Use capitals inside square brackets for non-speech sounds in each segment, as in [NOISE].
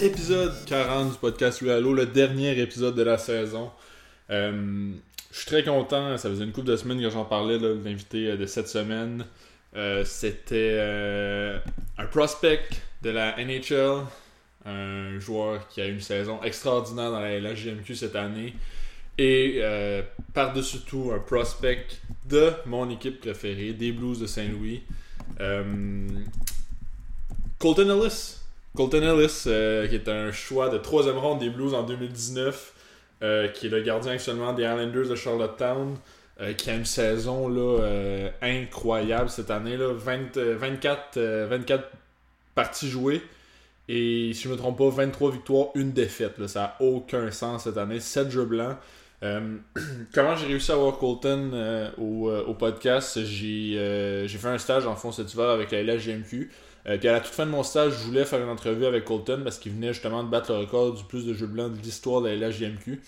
épisode 40 du podcast Halo, le dernier épisode de la saison. Euh, je suis très content, ça faisait une couple de semaines que j'en parlais, l'invité euh, de cette semaine. Euh, c'était un prospect de la NHL, un joueur qui a eu une saison extraordinaire dans la, GMQ cette année. Et par-dessus tout, un prospect de mon équipe préférée, des Blues de Saint-Louis. Colton Ellis, Colton Ellis, euh, qui est un choix de troisième ronde des Blues en 2019, euh, qui est le gardien actuellement des Islanders de Charlottetown, euh, qui a une saison incroyable cette année. Là, 24, 24 parties jouées. Et si je ne me trompe pas, 23 victoires, une défaite. Ça n'a aucun sens cette année. 7 jeux blancs. [CLEARS THROAT] comment j'ai réussi à avoir Colton au, podcast? J'ai fait un stage en fond cet hiver avec la LHGMQ. Euh, puis à la toute fin de mon stage, je voulais faire une entrevue avec Colton parce qu'il venait justement de battre le record du plus de jeux blancs de l'histoire de la LHJMQ.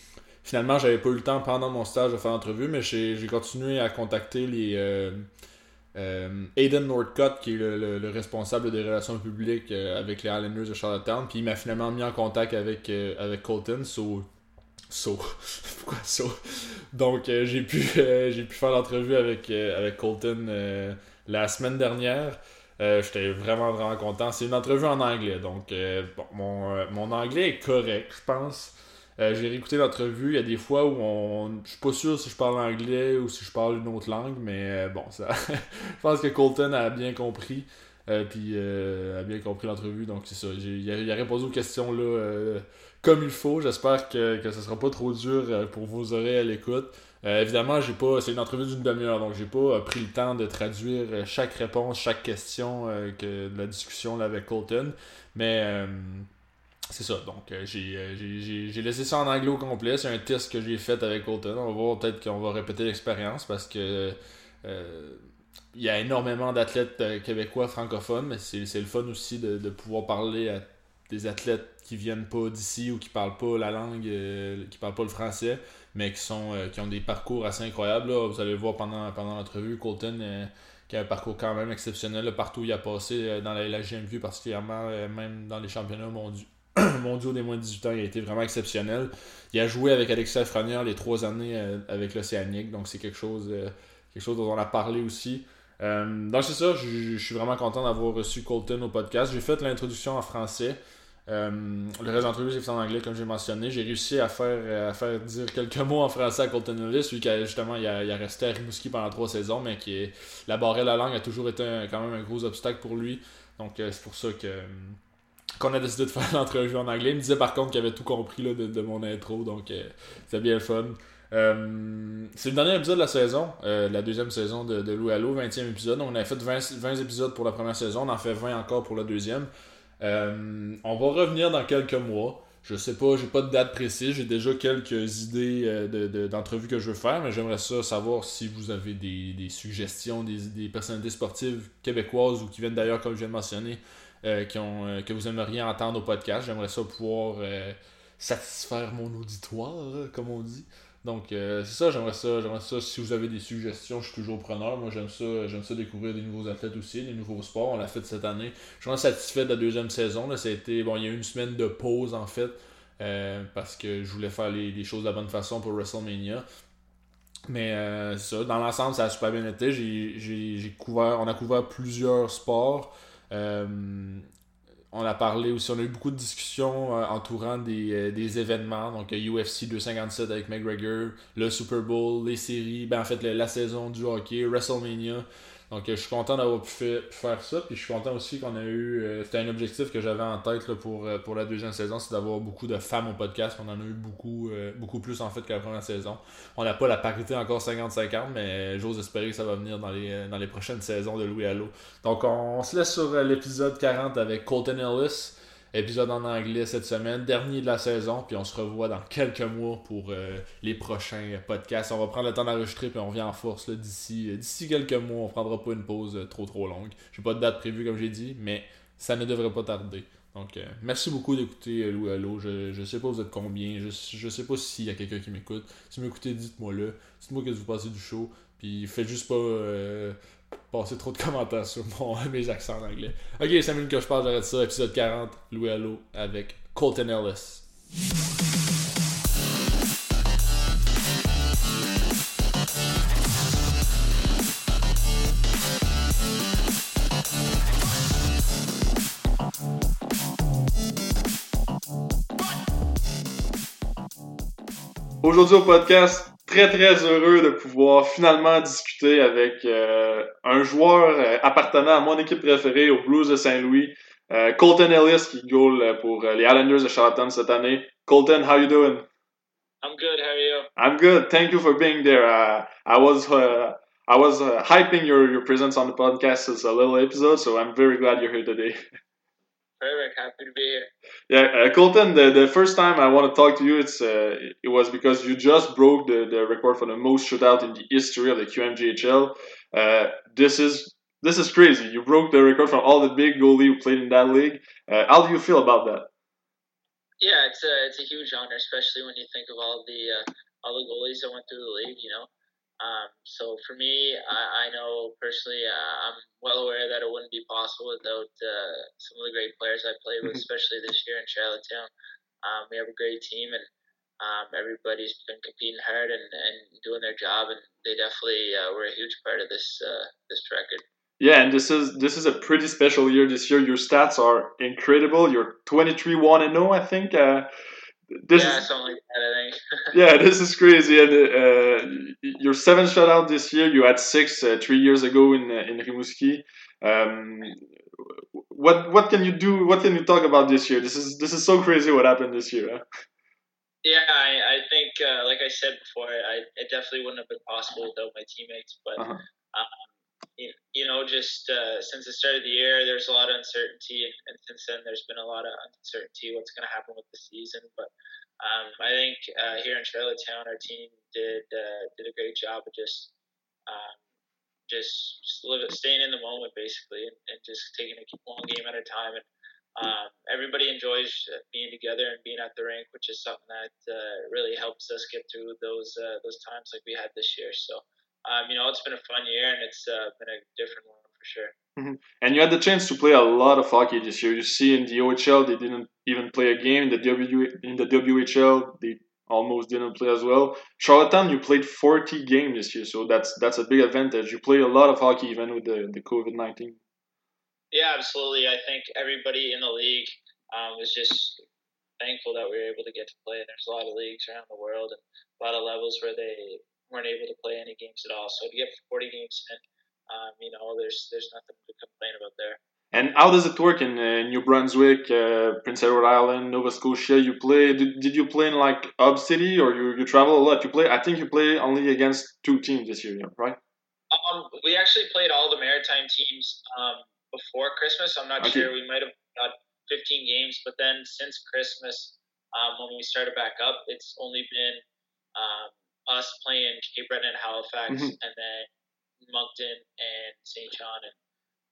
Finalement, j'avais pas eu le temps pendant mon stage de faire l'entrevue, mais j'ai continué à contacter les euh, euh, Aiden Northcott, qui est le, responsable des relations publiques avec les Islanders de Charlottetown. Puis il m'a finalement mis en contact avec, avec Colton. So, so. [LAUGHS] Pourquoi so? Donc j'ai pu, [LAUGHS] j'ai pu faire l'entrevue avec, avec Colton la semaine dernière. Euh, j'étais vraiment, vraiment content. C'est une entrevue en anglais, donc euh, mon, euh, mon, anglais est correct, je pense. J'ai réécouté l'entrevue. Il y a des fois où on, je suis pas sûr si je parle anglais ou si je parle une autre langue, mais bon, ça, [LAUGHS] je pense que Colton a bien compris. puis a bien compris l'entrevue, donc c'est ça. Il a, répondu aux questions là comme il faut. J'espère que, que ce sera pas trop dur pour vos oreilles à l'écoute. Euh, évidemment, j'ai pas. C'est une entrevue d'une demi-heure, donc j'ai pas euh, pris le temps de traduire euh, chaque réponse, chaque question que de la discussion là, avec Colton. Mais c'est ça. Donc j'ai laissé ça en anglais au complet. C'est un test que j'ai fait avec Colton. On va voir peut-être qu'on va répéter l'expérience parce que il y a énormément d'athlètes québécois francophones, mais c'est le fun aussi de, de, pouvoir parler à des athlètes qui viennent pas d'ici ou qui parlent pas la langue, qui parlent pas le français mais qui, sont, euh, qui ont des parcours assez incroyables. Vous allez le voir pendant, pendant l'entrevue. Colton, euh, qui a un parcours quand même exceptionnel partout où il a passé euh, dans la, la GMV, particulièrement même dans les championnats mondiaux. [COUGHS] mondiaux des moins de 18 ans, il a été vraiment exceptionnel. Il a joué avec Alexis Franière les trois années avec l'Océanique, donc c'est quelque chose, quelque chose dont on a parlé aussi. donc c'est ça, je suis vraiment content d'avoir reçu Colton au podcast. J'ai fait l'introduction en français. Euh, le reste de l'entrevue, j'ai fait en anglais, comme j'ai mentionné. J'ai réussi à faire, à faire dire quelques mots en français à Colton Ellis, lui qui a il a, il a resté à Rimouski pendant trois saisons, mais qui est, la barrière de la langue a toujours été quand même un gros obstacle pour lui. Donc euh, c'est pour ça que qu'on a décidé de faire [LAUGHS] l'entrevue en anglais. Il me disait par contre qu'il avait tout compris là, de, mon intro, donc euh, c'était bien le fun. c'est le dernier épisode de la saison, la deuxième saison de, de Louis Allo, 20e épisode. On a fait 20, 20 épisodes pour la première saison, on en fait 20 encore pour la deuxième. Euh, on va revenir dans quelques mois. Je sais pas, j'ai pas de date précise, j'ai déjà quelques idées euh, d'entrevues que je veux faire, mais j'aimerais ça savoir si vous avez des, suggestions, des, personnalités sportives québécoises ou qui viennent d'ailleurs, comme je viens de mentionner, euh, qui ont, que vous aimeriez entendre au podcast. J'aimerais ça pouvoir satisfaire mon auditoire, comme on dit. Donc, euh, c'est ça, j'aimerais ça, j'aimerais ça. Si vous avez des suggestions, je suis toujours preneur. Moi, j'aime ça, j'aime ça découvrir des nouveaux athlètes aussi, des nouveaux sports. On l'a fait cette année. Je suis satisfait de la deuxième saison. Là, ça bon, il y a eu une semaine de pause, en fait, euh, parce que je voulais faire les, choses de la bonne façon pour WrestleMania. Mais euh, ça, dans l'ensemble, ça a super bien été. J'ai, couvert, on a couvert plusieurs sports on a parlé aussi, on a eu beaucoup de discussions euh, entourant des, euh, des, événements, donc UFC 257 avec McGregor, le Super Bowl, les séries, ben en fait la saison du hockey, WrestleMania. Donc euh, je suis content d'avoir pu, faire ça. Puis je suis content aussi qu'on a eu. Euh, c'était un objectif que j'avais en tête pour, euh, pour la deuxième saison, c'est d'avoir beaucoup de femmes au podcast. On en a eu beaucoup, beaucoup plus en fait que la première saison. On n'a pas la parité encore 50-50, mais j'ose espérer que ça va venir dans les, dans les prochaines saisons de Louis Allo. Donc on se laisse sur l'épisode 40 avec Colton Ellis. Épisode en anglais cette semaine, dernier de la saison, puis on se revoit dans quelques mois pour euh, les prochains podcasts. On va prendre le temps d'enregistrer, puis on revient en force d'ici, euh, d'ici quelques mois. On prendra pas une pause euh, trop trop longue. J'ai pas de date prévue, comme j'ai dit, mais ça ne devrait pas tarder. Donc, merci beaucoup d'écouter Louis Allo. Je, je sais pas vous êtes combien. Je, je sais pas s'il y a quelqu'un qui m'écoute. Si vous m'écoutez, dites-moi le. Dites-moi que vous passez du show. Puis faites juste pas passer trop de commentaires sur mon, [LAUGHS] mes accents en anglais. Ok, 5 minutes que je parle, j'arrête ça. Épisode 40, Louis Allo avec Colton Ellis. Aujourd'hui au podcast, très très heureux de pouvoir finalement discuter avec euh, un joueur euh, appartenant à mon équipe préférée, aux Blues de Saint-Louis, euh, Colton Ellis qui goal pour euh, les Islanders de Charlottetown cette année. Colton, how you doing? I'm good. How are you? I'm good. Thank you for being there. Uh, I was uh, I was uh, hyping your, your presence on the podcast as a little episode, so I'm very glad you're here today. [LAUGHS] Perfect. Happy to be here. Yeah, uh, Colton. The, the first time I want to talk to you, it's uh, it was because you just broke the, the record for the most shootout in the history of the QMJHL. Uh, this is this is crazy. You broke the record from all the big goalie who played in that league. Uh, how do you feel about that? Yeah, it's a it's a huge honor, especially when you think of all the uh, all the goalies that went through the league. You know, um, so for me, I, I know personally, uh, I'm well aware that it wouldn't be possible without uh, some of the great players I played with, especially this year in Charlottetown. Um, we have a great team, and um, everybody's been competing hard and, and doing their job, and they definitely uh, were a huge part of this uh, this record. Yeah, and this is this is a pretty special year this year. Your stats are incredible. You're 23 1 and 0, I think. Uh, this yeah, is, something like that, I think. [LAUGHS] yeah, this is crazy. And uh, your seventh shutout this year, you had six uh, three years ago in uh, in Rimouski. Um, what what can you do? What can you talk about this year? This is this is so crazy. What happened this year? Huh? Yeah, I, I think, uh, like I said before, I, it definitely wouldn't have been possible without my teammates. But, Uh-huh. um, you, know, just uh, since the start of the year, there's a lot of uncertainty. And, and since then, there's been a lot of uncertainty what's going to happen with the season. But um, I think uh, here in Charlottetown, our team did uh, did a great job of just um, just, just live, staying in the moment, basically, and, and just taking a one game at a time. And um, everybody enjoys uh, being together and being at the rink, which is something that uh, really helps us get through those uh, those times like we had this year. So, um, you know, it's been a fun year and it's uh, been a different one for sure. And you had the chance to play a lot of hockey this year. You see, in the OHL, they didn't even play a game. In the W in the WHL, they almost didn't play as well. Charlottetown, you played 40 games this year, so that's that's a big advantage. You play a lot of hockey even with the, the COVID 19. Yeah, absolutely. I think everybody in the league um, was just thankful that we were able to get to play. There's a lot of leagues around the world and a lot of levels where they weren't able to play any games at all. So to get 40 games in, um, you know, there's there's nothing to complain about there. And how does it work in uh, New Brunswick, uh, Prince Edward Island, Nova Scotia? You play? Did, did you play in like Hub City or you, you travel a lot? You play? I think you play only against two teams this year, right? Um, we actually played all the maritime teams um, before Christmas. I'm not Okay. sure. We might have got 15 games, but then since Christmas, um, when we started back up, it's only been um, us playing Cape Breton and Halifax, Mhm. and then Moncton and St. John and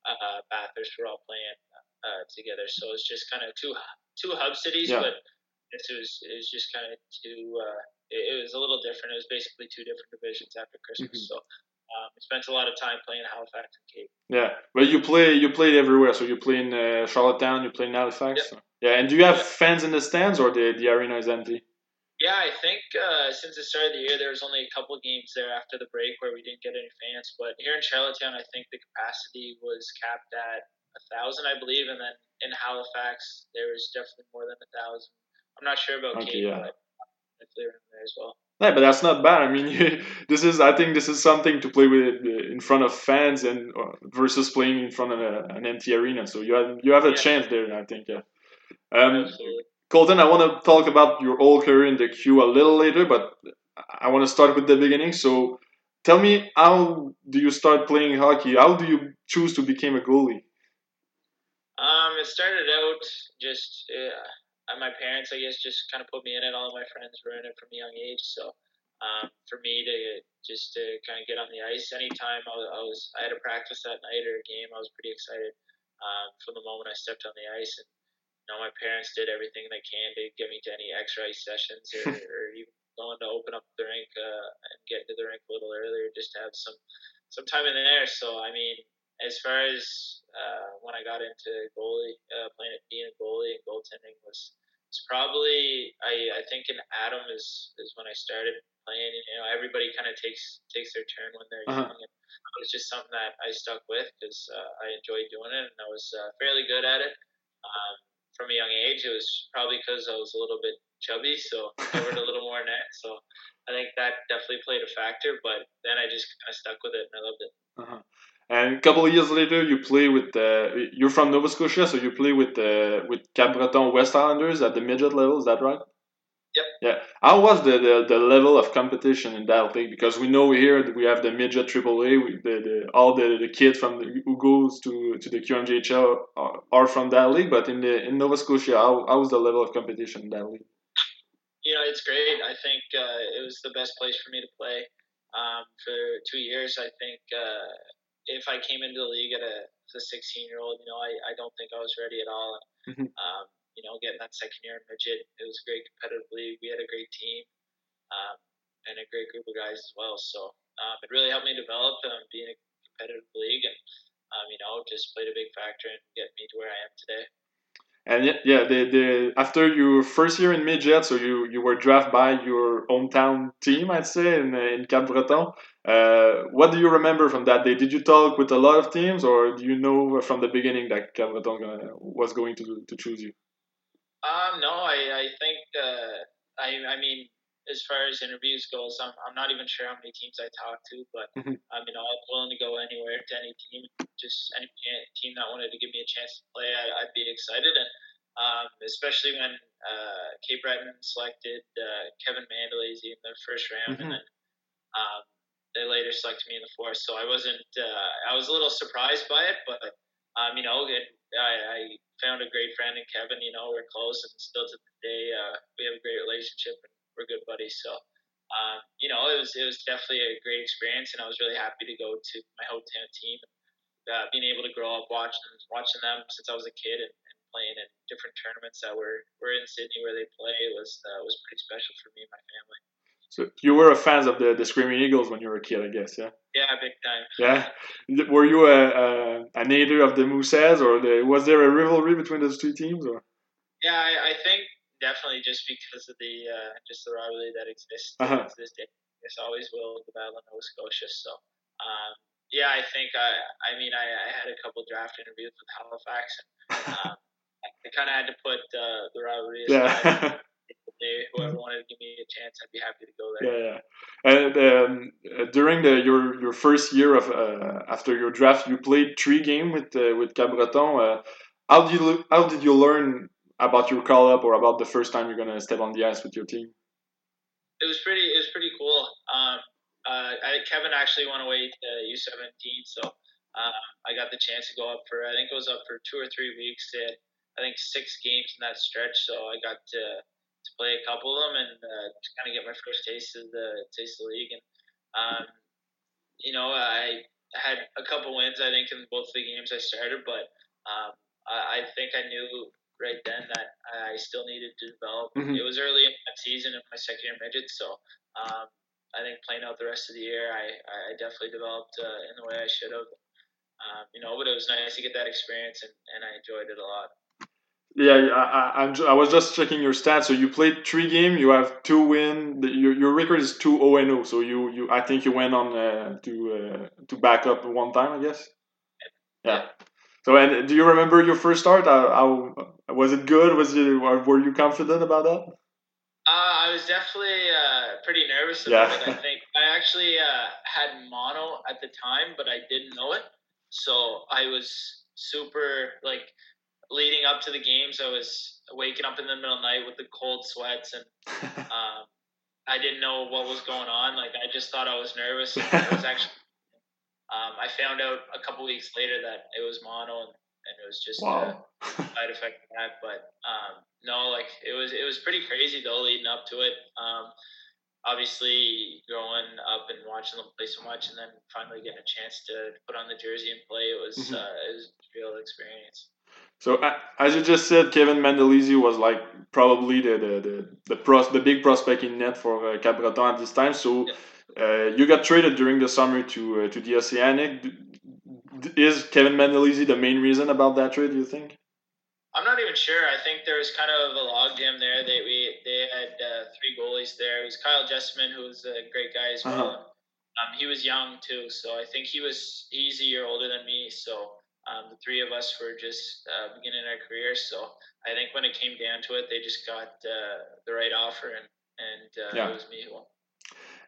uh, Bathurst were all playing uh, together. So it's just kind of two two hub cities, Yeah. but this was it was just kind of two. Uh, it, it was a little different. It was basically two different divisions after Christmas. Mhm. So um, spent a lot of time playing Halifax and Cape. Yeah, but you play you played everywhere. So you play in uh, Charlottetown, you play in Halifax. Yeah, and do you have Yeah. fans in the stands or the the arena is empty? Yeah, I think uh, since the start of the year, there was only a couple games there after the break where we didn't get any fans. But here in Charlottetown, I think the capacity was capped at a thousand, I believe, and then in Halifax there was definitely more than a thousand. I'm not sure about Okay, Cape, yeah. but were in there as well. Yeah, but that's not bad. I mean, [LAUGHS] this is I think this is something to play with uh, in front of fans and uh, versus playing in front of a, an empty arena. So you have you have a Yeah. chance there. I think. Yeah. Um, Absolutely. Colton, I want to talk about your whole career in the queue a little later, but I want to start with the beginning. So, tell me, how do you start playing hockey? How do you choose to become a goalie? Um, it started out just uh, my parents, I guess, just kind of put me in it. All of my friends were in it from a young age, so um, for me to just to kind of get on the ice anytime I was, I was I had a practice that night or a game, I was pretty excited um, from the moment I stepped on the ice. And you know, my parents did everything they can to get me to any ice sessions or, [LAUGHS] or even going to open up the rink uh, and get into the rink a little earlier just to have some some time in there. So I mean, as far as uh, when I got into goalie, uh, playing being a goalie and goaltending was was probably I, I think in Atom is is when I started playing. You know, everybody kind of takes takes their turn when they're uh-huh. young. And it was just something that I stuck with because uh, I enjoyed doing it and I was uh, fairly good at it. Um, from a young age, it was probably because I was a little bit chubby, so covered a little more net. So I think that definitely played a factor. But then I just kind of stuck with it and I loved it. Uh-huh. And a couple of years later, you play with uh, you're from Nova Scotia, so you play with the with Cap Breton West Islanders at the midget level. Is that right? Yeah. How was the, the, the level of competition in that league? Because we know here that we have the midget AAA. We, the, the all the, the kids from the, who goes to to the QMJHL are, are from that league. But in the in Nova Scotia, how, how was the level of competition in that league? You know, it's great. I think uh, it was the best place for me to play um, for two years. I think uh, if I came into the league at a, as a 16 year old, you know, I, I don't think I was ready at all. Mm-hmm. Um, you know, getting that second year in midget, it was a great competitive league. We had a great team um, and a great group of guys as well. So um, it really helped me develop um, being a competitive league and, um, you know, just played a big factor in getting me to where I am today. And yeah, the, the after your first year in midget, so you, you were drafted by your hometown team, I'd say, in, in Cap Breton. Uh, what do you remember from that day? Did you talk with a lot of teams, or do you know from the beginning that Cap Breton was going to to choose you? Um, no, I, I think uh, I I mean as far as interviews goes, I'm, I'm not even sure how many teams I talked to, but mm-hmm. I mean, I'm willing to go anywhere to any team. Just any team that wanted to give me a chance to play, I, would be excited. And um, especially when uh, Cape Breton selected uh, Kevin Mandolese in the first round, mm-hmm. and then um, they later selected me in the fourth. So I wasn't, uh, I was a little surprised by it, but um, you know, it, I, I found a great friend in Kevin. You know, we're close, and still to the day, uh, we have a great relationship. And, we're good buddies. So, um, you know, it was it was definitely a great experience, and I was really happy to go to my hometown team. Uh, being able to grow up watching watching them since I was a kid and, and playing in different tournaments that were, were in Sydney where they play was uh, was pretty special for me and my family. So you were a fan of the, the Screaming Eagles when you were a kid, I guess, yeah. Yeah, big time. Yeah, were you a, a an hater of the Mooses, or the, was there a rivalry between those two teams, or? Yeah, I, I think definitely just because of the uh, just the rivalry that exists uh-huh. to this day. It's always will the battle in Nova Scotia. So um, yeah, I think I I mean I, I had a couple draft interviews with Halifax and [LAUGHS] um, I kind of had to put uh, the rivalry aside. Yeah. [LAUGHS] whoever wanted to give me a chance, I'd be happy to go there. Yeah, yeah. And um, during the your your first year of uh, after your draft, you played three games with uh, with Cap Breton. Uh, how did you how did you learn about your call up or about the first time you're gonna step on the ice with your team? It was pretty. It was pretty cool. Um, uh, I, Kevin actually went away to U17, so uh, I got the chance to go up for. I think it was up for two or three weeks. They had, I think, six games in that stretch, so I got to to play a couple of them and uh, to kind of get my first taste of the taste of the league. And um, you know, I had a couple wins. I think in both the games I started, but um, I, I think I knew right then that I still needed to develop. Mm-hmm. It was early in that season in my second year midget, so um, I think playing out the rest of the year, I, I definitely developed uh, in the way I should have. Um, you know, but it was nice to get that experience, and, and I enjoyed it a lot. Yeah, I, I, I was just checking your stats. So you played three games. You have two win. Your, your record is two zero and zero. So you, you I think you went on uh, to uh, to back up one time. I guess. Yeah. So, and do you remember your first start? How, how was it good? Was you were you confident about that? Uh, I was definitely uh, pretty nervous about yeah. it. I think I actually uh, had mono at the time, but I didn't know it. So I was super like leading up to the games. I was waking up in the middle of the night with the cold sweats, and [LAUGHS] um, I didn't know what was going on. Like I just thought I was nervous. [LAUGHS] I was actually um, I found out a couple weeks later that it was mono, and, and it was just wow. a [LAUGHS] side effect of that. But um, no, like it was it was pretty crazy though leading up to it. Um, obviously, growing up and watching them play so much, and then finally getting a chance to put on the jersey and play, it was mm-hmm. uh, it was a real experience. So as you just said, Kevin Mandolese was like probably the the the the, pros, the big prospect in net for uh, Cap Breton at this time. So. Uh, you got traded during the summer to uh, to the Oceanic. Is Kevin Mandolese the main reason about that trade? Do you think? I'm not even sure. I think there was kind of a logjam there. They we they had uh, three goalies there. It was Kyle Jessamine, who was a great guy as well. Uh-huh. Um, he was young too, so I think he was he's a year older than me. So um, the three of us were just uh, beginning our careers. So I think when it came down to it, they just got uh, the right offer, and and uh, yeah. it was me who won.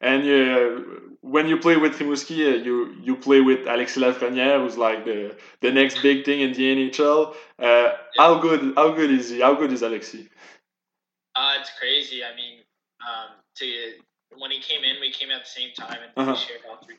And uh, when you play with Rimouski, uh, you you play with Alexis Lafrenière, who's like the the next big thing in the NHL. Uh, yeah. How good how good is he? How good is Alexis? Uh, it's crazy. I mean, um, to when he came in, we came at the same time and uh-huh. we shared all three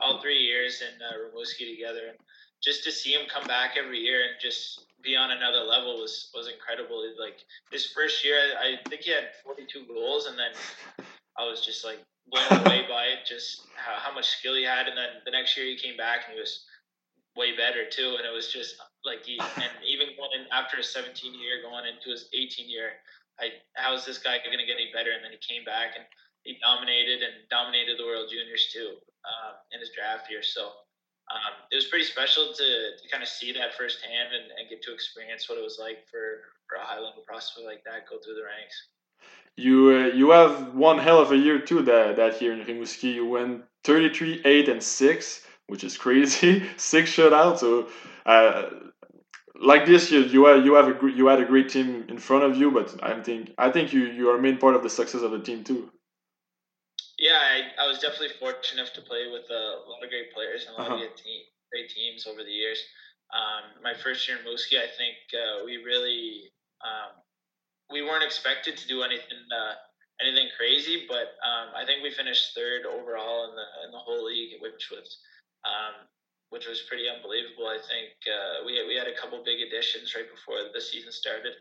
all three years in uh, Rimouski together. And just to see him come back every year and just be on another level was was incredible. Like his first year, I think he had 42 goals, and then [LAUGHS] I was just like blown away by it, just how, how much skill he had. And then the next year he came back and he was way better too. And it was just like he, [LAUGHS] and even going in after his 17 year, going into his 18 year, I, how is this guy going to get any better? And then he came back and he dominated and dominated the World Juniors too um, in his draft year. So um, it was pretty special to, to kind of see that firsthand and, and get to experience what it was like for, for a high level prospect like that go through the ranks you uh, you have one hell of a year too that that year in Rimouski. You went 33, 8, and 6, which is crazy. [LAUGHS] six shutouts. So uh, like this year, you have you have a you had a great team in front of you, but I think I think you you are a main part of the success of the team too. Yeah, I, I was definitely fortunate enough to play with a lot of great players and a lot uh-huh. of great, team, great teams over the years. Um, my first year in Rimouski, I think uh, we really um, we weren't expected to do anything uh, anything crazy, but um, I think we finished third overall in the in the whole league, which was um, which was pretty unbelievable. I think uh, we we had a couple big additions right before the season started.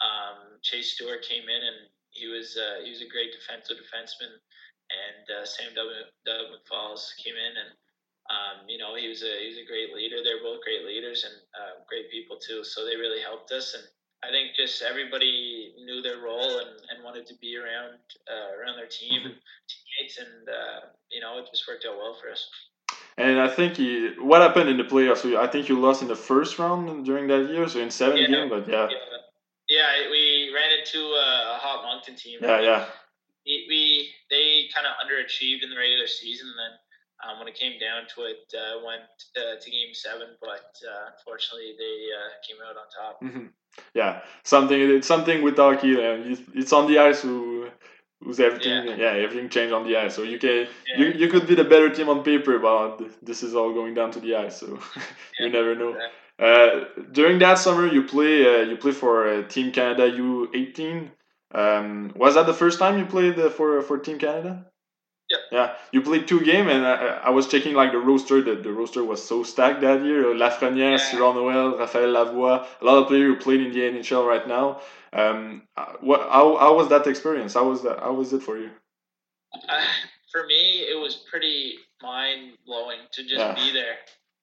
Um, Chase Stewart came in and he was uh, he was a great defensive defenseman, and uh, Sam Dove, Doug McFalls came in and. Um, you know, he was a he was a great leader. They're both great leaders and uh, great people too. So they really helped us, and I think just everybody knew their role and, and wanted to be around uh, around their team and teammates, and uh, you know it just worked out well for us. And I think he, what happened in the playoffs? I think you lost in the first round during that year, so in seven yeah, games. But yeah. yeah, yeah, we ran into a hot Moncton team. Yeah, yeah. We, we kind of underachieved in the regular season, and then um, when it came down to it, uh, went uh, to game seven, but uh, unfortunately they uh, came out on top. Mm-hmm yeah, something it's something with hockey. It's on the ice who who's everything. Yeah. yeah, everything changed on the ice. So you can yeah. you, you could be the better team on paper, but this is all going down to the ice. So [LAUGHS] you never know. Uh, during that summer, you play uh, you play for uh, Team Canada U eighteen. Um, was that the first time you played uh, for for Team Canada? Yeah. Yeah. You played two games, and I, I, was checking like the roster. The, the roster was so stacked that year. Lafrenière, yeah. Serron Noel, Raphaël Lavoie, a lot of players who played in the NHL right now. Um, what? How, how was that experience? How was that? How was it for you? Uh, for me, it was pretty mind blowing to just yeah. be there.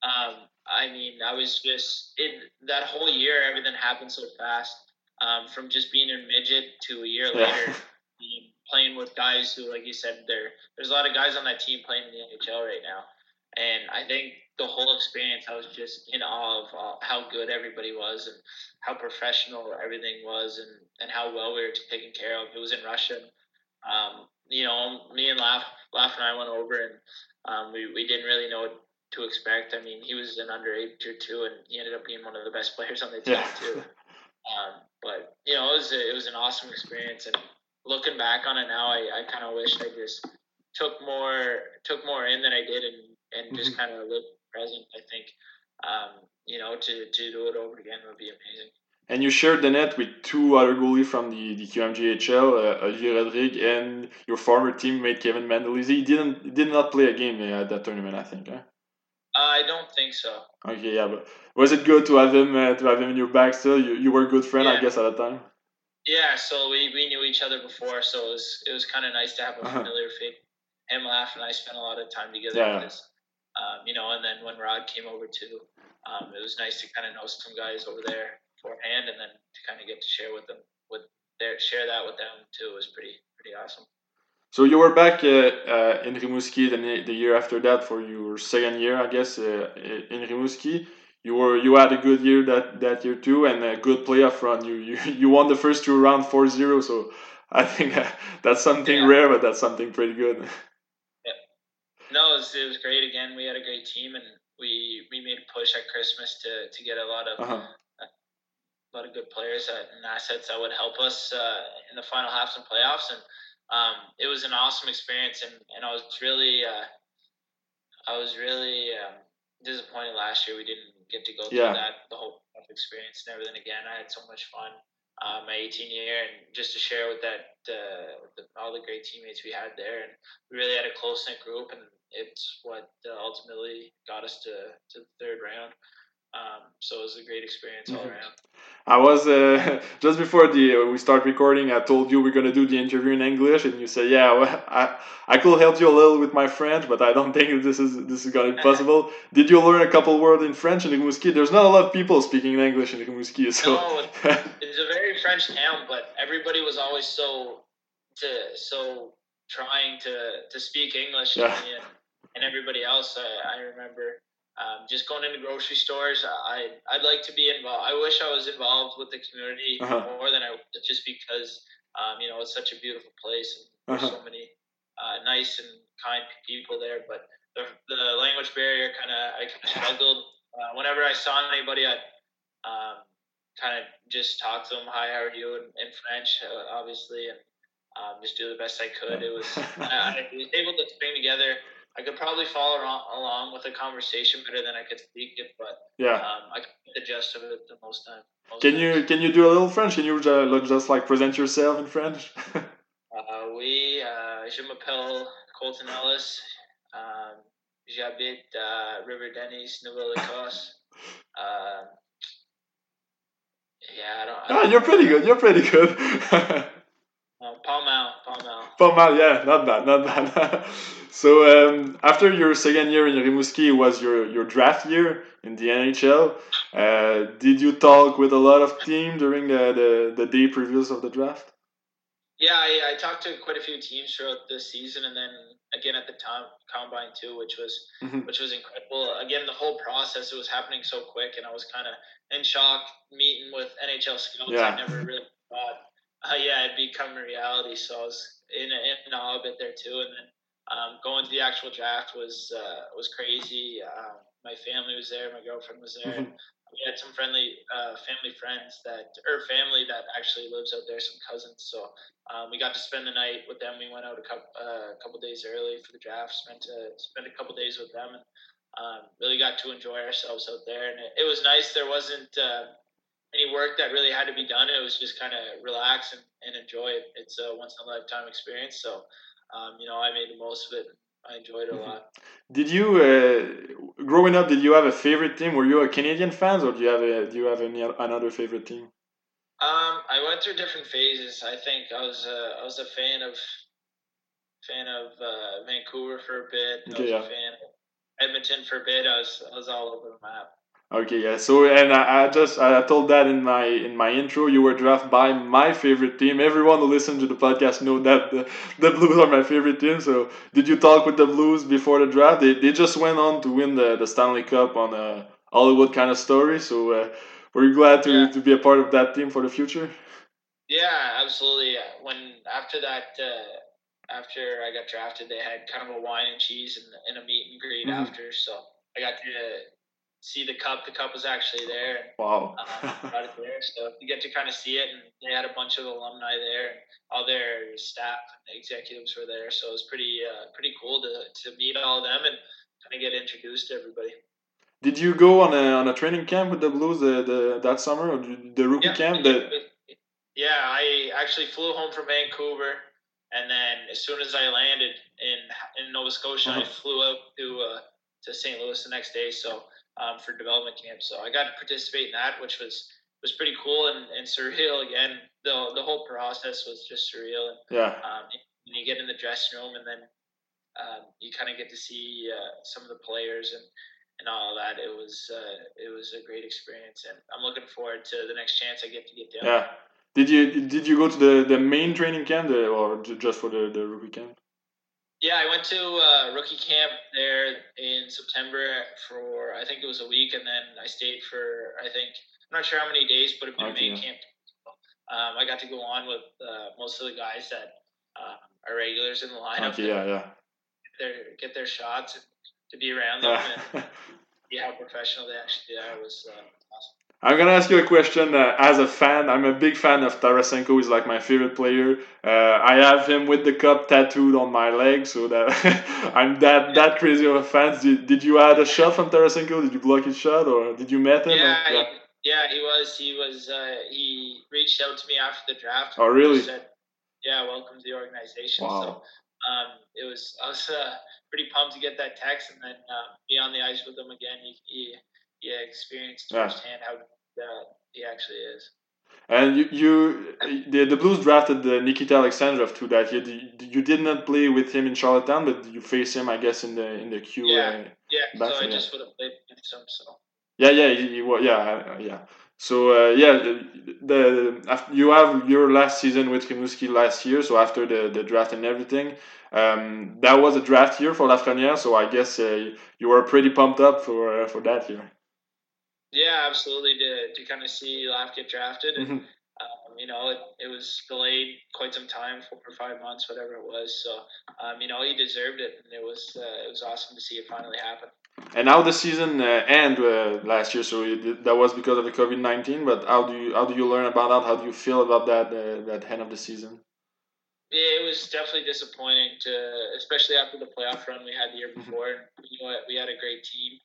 Um, I mean, I was just in that whole year. Everything happened so fast. Um, from just being a midget to a year later, being playing with guys who, like you said, there there's a lot of guys on that team playing in the NHL right now, and I think the whole experience, I was just in awe of uh, how good everybody was and how professional everything was, and and how well we were taken care of. It was in Russia. Um, you know, me and Laf, Laf and I went over, and um, we we didn't really know what to expect. I mean, he was an underage or two, and he ended up being one of the best [LAUGHS] players on the team yeah. too. Um, but you know, it was a, it was an awesome experience, and looking back on it now, I, I kind of wish I just took more took more in than I did, and and just mm-hmm. kind of lived present. I think, um, you know, to to do it over again would be amazing. And you shared the net with two other goalies from the, the QMJHL, uh, Olivier Rodrigue and your former teammate Kevin Mandolese. He didn't he did not play a game uh, at that tournament, I think. Huh? I don't think so. Okay, yeah, but was it good to have him uh, to have him in your back still? You you were a good friend, yeah. I guess, at the time. Yeah, so we, we knew each other before, so it was it was kind of nice to have a uh-huh. familiar face. Him, Laf, and I spent a lot of time together. Yeah. Because, um, you know, and then when Rod came over too, um, it was nice to kind of know some guys over there beforehand, and then to kind of get to share with them with their share that with them too was pretty pretty awesome. So you were back uh, uh, in Rimouski the, the year after that for your second year, I guess, uh, in Rimouski. You were you had a good year that, that year too, and a good playoff run. You you, [LAUGHS] you won the first two round 4-0, so I think [LAUGHS] that's something yeah. rare, but that's something pretty good. [LAUGHS] Yeah. No, it was, it was great. Again, we had a great team, and we we made a push at Christmas to to get a lot of uh-huh. a lot of good players and assets that would help us uh, in the final halves and playoffs. And um, it was an awesome experience, and, and I was really uh, I was really um, disappointed last year we didn't get to go through that the whole experience and everything again. I had so much fun uh, my 18 year, and just to share with that uh, the, all the great teammates we had there, and we really had a close knit group, and it's what uh, ultimately got us to to the third round. Um, so it was a great experience all mm-hmm. around. I was uh, [LAUGHS] just before the uh, we start recording. I told you we're gonna do the interview in English, and you say, "Yeah, well, [LAUGHS] I I could help you a little with my French, but I don't [LAUGHS] think this is this is gonna be possible." Did you learn a couple words in French in Rimouski? There's not a lot of people speaking English in Rimouski, so no, it's a very French town, but everybody was always so to so trying to to speak English, yeah. and, and everybody else. I, I remember um, just going into grocery stores. I I'd like to be involved. I wish I was involved with the community uh-huh. more than I just because um, you know it's such a beautiful place and there's uh-huh. so many uh, nice and kind people there. But the, the language barrier kind of I kind of [LAUGHS] struggled. Uh, whenever I saw anybody, I um, kind of just talk to them. Hi, how are you? In, in French, uh, obviously, and um, just do the best I could. It was [LAUGHS] I, I was able to string together I could probably follow along with a conversation better than I could speak it, but yeah, um, I can get the gist of it the most time. Most can you can you do a little French? Can you just, just like present yourself in French? [LAUGHS] uh, oui, uh, je m'appelle Colton Ellis. Um, J'habite uh, River Denys, Nouvelle-Écosse. Uh, [LAUGHS] yeah, I don't. I ah, don't you're pretty good. You're pretty good. [LAUGHS] uh, pas mal, pas mal. pas mal, yeah, not bad, not bad. So um, after your second year in Rimouski was your, your draft year in the NHL. Uh, did you talk with a lot of team during the, the, the day previews of the draft? Yeah, I, I, talked to quite a few teams throughout the season, and then again at the time combine too, which was mm-hmm. which was incredible. Again, the whole process it was happening so quick, and I was kind of in shock meeting with NHL scouts. Yeah. I never really thought, uh, yeah, it'd become a reality. So I was in in awe a bit there too, and then um, going to the actual draft was uh, was crazy. Um, my family was there, my girlfriend was there. Mm-hmm. We had some friendly uh, family friends that, or family that actually lives out there, some cousins. So um, we got to spend the night with them. We went out a couple uh, couple days early for the draft. Spent a, spent a couple days with them, and um, really got to enjoy ourselves out there. And it, it was nice. There wasn't uh, any work that really had to be done. It was just kind of relax and, and enjoy it. It's a once in a lifetime experience. So um, you know, I made the most of it. I enjoyed it a mm-hmm. lot. Did you, uh, growing up, did you have a favorite team? Were you a Canadian fan, or do you have a, do you have any another favorite team? Um, I went through different phases. I think I was a, I was a fan of fan of uh, Vancouver for a bit. I was yeah. a fan of Edmonton for a bit. I was I was all over the map. Okay, yeah. So, and I, I, just I told that in my in my intro. You were drafted by my favorite team. Everyone who listens to the podcast know that the, [LAUGHS] the Blues are my favorite team. So, did you talk with the Blues before the draft? They, they just went on to win the, the Stanley Cup on a Hollywood kind of story. So, uh, were you glad to, yeah. to be a part of that team for the future? Yeah, absolutely. When after that, uh, after I got drafted, they had kind of a wine and cheese and, and a meet and greet mm-hmm. after. So I got to see the cup. The cup was actually there. Wow. [LAUGHS] um, it there. So you get to kind of see it, and they had a bunch of alumni there, and all their staff and executives were there. So it was pretty uh, pretty cool to, to meet all of them and kind of get introduced to everybody. Did you go on a on a training camp with the Blues the, the that summer or the rookie yeah, camp? The... Yeah, I actually flew home from Vancouver, and then as soon as I landed in in Nova Scotia, uh-huh. I flew out to uh, to St. Louis the next day. So um, for development camp. So I got to participate in that, which was was pretty cool and, and [LAUGHS] surreal. Again, the the whole process was just surreal. And, yeah. Um, you get in the dressing room and then um, you kind of get to see uh, some of the players and and all of that. It was uh, it was a great experience, and I'm looking forward to the next chance I get to get down. Yeah. Did you did you go to the, the main training camp or just for the, the rookie camp? Yeah, I went to uh, rookie camp there in September for I think it was a week, and then I stayed for I think I'm not sure how many days, but it was main camp. Um, I got to go on with uh, most of the guys that uh, are regulars in the lineup. Okay, yeah, yeah. Get their, get their shots and to be around them [LAUGHS] and see how professional they actually are was uh. I'm gonna ask you a question. Uh, as a fan, I'm a big fan of Tarasenko. He's like my favorite player. Uh, I have him with the cup tattooed on my leg, so that [LAUGHS] I'm that that crazy of a fan. Did, did you add a shot from Tarasenko? Did you block his shot, or did you met him? Yeah, or, yeah. He, yeah, he was. He was. Uh, he reached out to me after the draft. Oh, really? Said, yeah, welcome to the organization. Wow. So um, it was. I was uh, pretty pumped to get that text and then uh, be on the ice with him again. He, he, he experienced firsthand how uh, he actually is. And you, you the, the Blues drafted the Nikita Alexandrov to that year. You, you did not play with him in Charlottetown, but you faced him, I guess, in the in the Q. Yeah, yeah. so I just would have played against him. So. Yeah, yeah, he, he, yeah, yeah. So uh, yeah, the, the you have your last season with Rimouski last year. So after the, the draft and everything, um, that was a draft year for Lafreniere. So I guess uh, you were pretty pumped up for uh, for that year. Yeah, absolutely. To to kind of see Laf get drafted, and mm-hmm. um, you know it, it was delayed quite some time, four or five months, whatever it was. So um, you know he deserved it, and it was uh, it was awesome to see it finally happen. And how the season uh, end uh, last year? So it, that was because of the COVID nineteen. But how do you how do you learn about that? How do you feel about that uh, that end of the season? Yeah, it was definitely disappointing to, especially after the playoff run we had the year mm-hmm. before. you know, we had a great team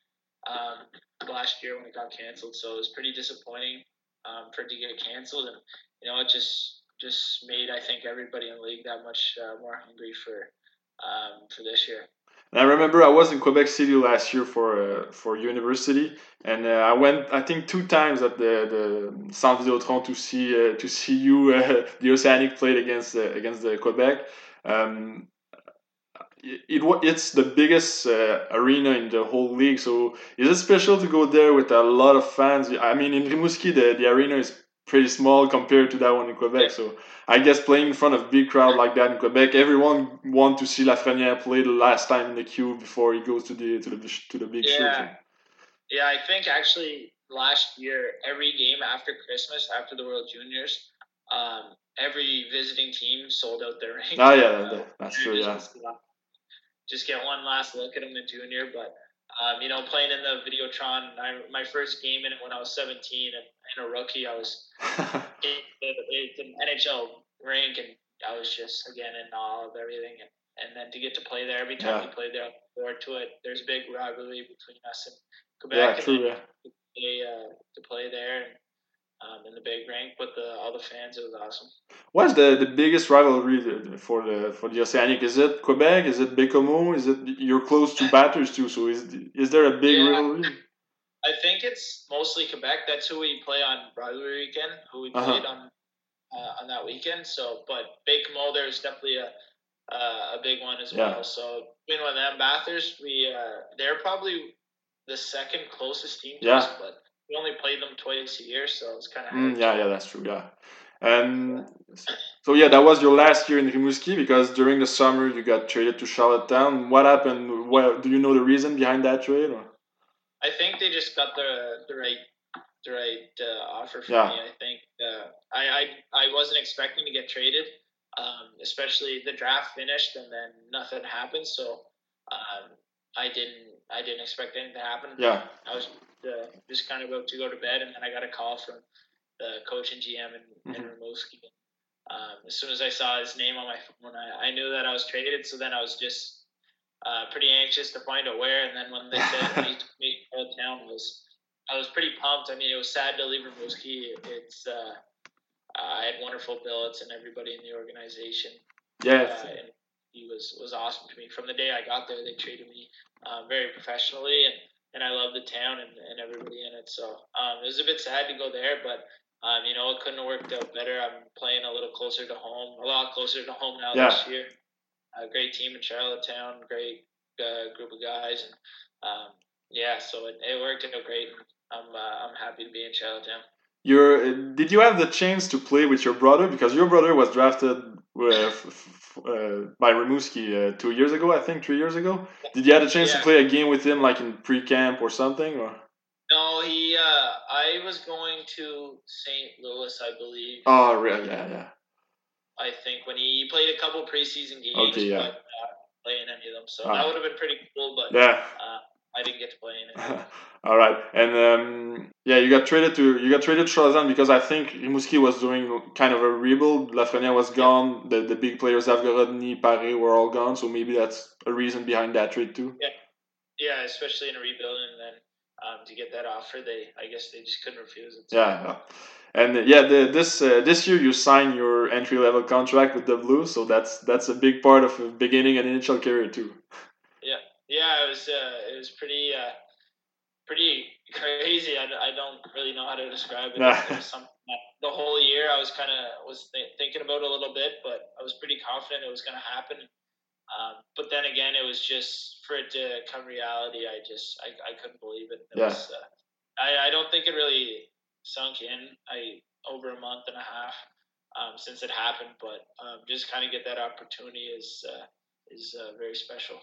um, last year when it got canceled, so it was pretty disappointing um, for it to get canceled. And you know, it just just made I think everybody in the league that much uh, more hungry for um, for this year. And I remember I was in Quebec City last year for uh, for university, and uh, I went I think two times at the the Centre Vidéotron to see uh, to see you uh, [LAUGHS] the Oceanic played against uh, against the Quebec. Um, it, it it's the biggest uh, arena in the whole league, so is it special to go there with a lot of fans? I mean, in Rimouski, the, the arena is pretty small compared to that one in Quebec. So I guess playing in front of big crowd like that in Quebec, everyone want to see Lafreniere play the last time in the queue before he goes to the to the to the big yeah. show. Yeah, I think actually last year every game after Christmas, after the World Juniors, um, every visiting team sold out their rink. [LAUGHS] Oh yeah, uh, that's true. Yeah. Just get one last look at him in junior, but um, you know, playing in the Videotron, I, my first game in it when I was 17 and, and a rookie, I was [LAUGHS] in, in, NHL rink, and I was just again in awe of everything. And, and then to get to play there every time yeah. we play there, forward to it. There's a big rivalry between us and Quebec. Yeah, true. Yeah. To play, uh, to play there, and um, in the big rank with the, all the fans. It was awesome. What's the, the biggest rivalry for the for the Oceanic? Is it Quebec? Is it Baie-Comeau? Is it you're close to Bathurst too? So is is there a big yeah, rivalry? I think it's mostly Quebec. That's who we play on rivalry weekend. Who we uh-huh. played on uh, on that weekend. So, but Baie-Comeau, there's definitely a uh, a big one as yeah. well. So between one of them, Bathurst, we uh, they're probably the second closest team to yeah. us, but we only played them twice a year, so it's kind of mm, yeah, yeah, that's true, yeah. And so yeah, that was your last year in Rimouski because during the summer you got traded to Charlottetown. What happened? Well, do you know the reason behind that trade? Or? I think they just got the the right the right uh, offer for yeah. me. I think uh, I, I I wasn't expecting to get traded, um, especially the draft finished and then nothing happened. So um, I didn't I didn't expect anything to happen. Yeah, I was uh, just kind of about to go to bed, and then I got a call from the coach and GM in, mm-hmm. in Rimouski. Um, as soon as I saw his name on my phone, I, I knew that I was traded. So then I was just uh, pretty anxious to find out where. And then when they said meet, meet out of town, was I was pretty pumped. I mean, it was sad to leave Rimouski. It's uh, I had wonderful billets and everybody in the organization. Yeah. Uh, and he was was awesome to me from the day I got there. They treated me um, very professionally and and I love the town and, and everybody in it. So um, it was a bit sad to go there, but um, you know it couldn't have worked out better. I'm playing a little closer to home, a lot closer to home now yeah. this year. A great team in Charlottetown, great uh, group of guys, and um, yeah, so it, it worked out great. I'm uh, I'm happy to be in Charlottetown. your did you have the chance to play with your brother because your brother was drafted uh, uh, by Rimouski uh, two years ago, I think, three years ago. Did you have a chance yeah. to play a game with him, like in pre-camp or something, or? No, he. Uh, I was going to St. Louis, I believe. Oh, really? Yeah, yeah. I think when he played a couple preseason games, okay, yeah. but playing any of them, so that would have been pretty cool. But yeah, uh, I didn't get to play in it. [LAUGHS] All right, and um, yeah, you got traded to you got traded to Charlottetown because I think Rimouski was doing kind of a rebuild. Lafrenière was gone. The the big players Zavgorodniy, Paris were all gone. So maybe that's a reason behind that trade too. Yeah, yeah, especially in a rebuild, and then um, to get that offer, they I guess they just couldn't refuse it. So. Yeah, and uh, yeah, the, this uh, this year you signed your entry level contract with the Blues, so that's that's a big part of beginning an NHL career too. Yeah, yeah, it was uh, it was pretty uh, pretty crazy. I, I don't really know how to describe it. Nah. it was something the whole year I was kind of was th- thinking about a little bit, but I was pretty confident it was going to happen. Um, but then again, it was just for it to come reality. I just I, I couldn't believe it. it yeah. Was, uh, I I don't think it really sunk in. I over a month and a half um, since it happened, but um, just kind of get that opportunity is uh, is uh, very special.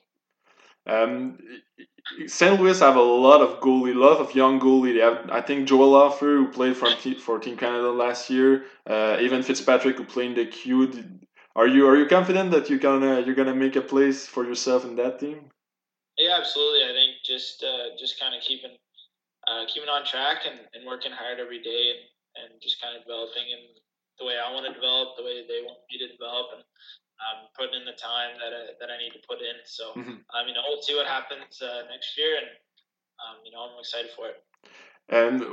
Um, St. Louis have a lot of goalie, a lot of young goalie. They have, I think, Joel Hofer, who played for, for Team Canada last year. Uh, even Fitzpatrick, who played in the Q. Are you are you confident that you're gonna you're gonna make a place for yourself in that team? Yeah, absolutely. I think just uh, just kind of keeping uh, keeping on track and, and working hard every day and, and just kind of developing in the way I want to develop, the way they want me to develop, and um, putting in the time that I, that I need to put in. So, mm-hmm. um, you know, we'll see what happens uh, next year, and um, you know, I'm excited for it. And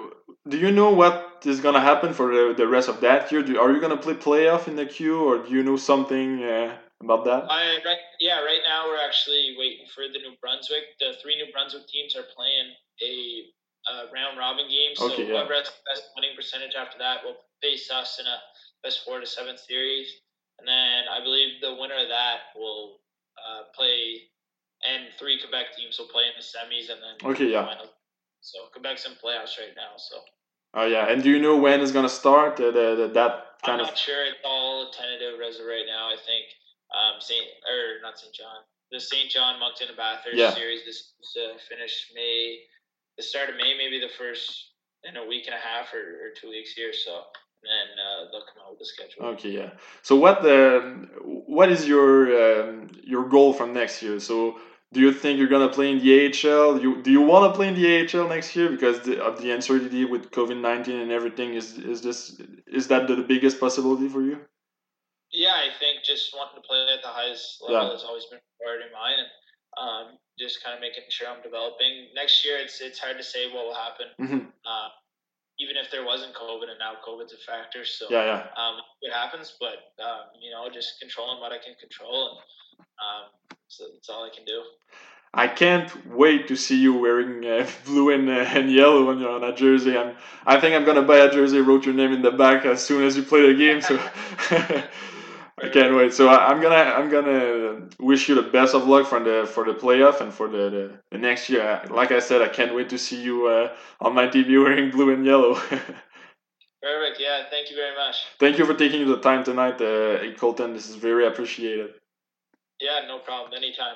do you know what is gonna happen for the, the rest of that year? Do, are you gonna play playoff in the Q, or do you know something uh, about that? I, right, yeah, right now we're actually waiting for the New Brunswick. The three New Brunswick teams are playing a, a round robin game. So okay, yeah. whoever has the best winning percentage after that will face us in a best four to seven series and then I believe the winner of that will uh, play, and three Quebec teams will play in the semis, and then okay, yeah. Final. So Quebec's in playoffs right now. So. Oh yeah, and do you know when it's gonna start? Uh, the, the, that kind I'm not sure. It's all tentative as of right now. I think um, Saint or not Saint John, the Saint John Moncton Bathurst yeah. series. This is uh, finish May, the start of May, maybe the first in a week and a half or, or two weeks here. So and uh, they'll come out with the schedule. Okay, yeah. So what the what is your um, your goal from next year? So do you think you're gonna play in the AHL? You do you want to play in the AHL next year because the, of the uncertainty with COVID nineteen and everything? Is is this is that the, the, biggest possibility for you? Yeah, I think just wanting to play at the highest level yeah. has always been a priority of mine, and um, just kind of making sure I'm developing. Next year, it's it's hard to say what will happen. Mm-hmm. Uh, even if there wasn't COVID and now COVID's a factor. So yeah, yeah. Um, it happens, but um, you know, just controlling what I can control, and um, so that's all I can do. I can't wait to see you wearing uh, [LAUGHS] blue and, uh, and yellow on your on a jersey. I'm, I think I'm gonna buy a jersey. Wrote your name in the back as soon as you play the game. So [LAUGHS] [LAUGHS] I can't wait. So I, am gonna I'm gonna wish you the best of luck for the for the playoff and for the, the, the next year. Like I said, I can't wait to see you uh, on my TV [LAUGHS] wearing blue and yellow. [LAUGHS] Perfect. Yeah. Thank you very much. Thank you for taking the time tonight, uh, Colten. This is very appreciated. Yeah. No problem. Anytime.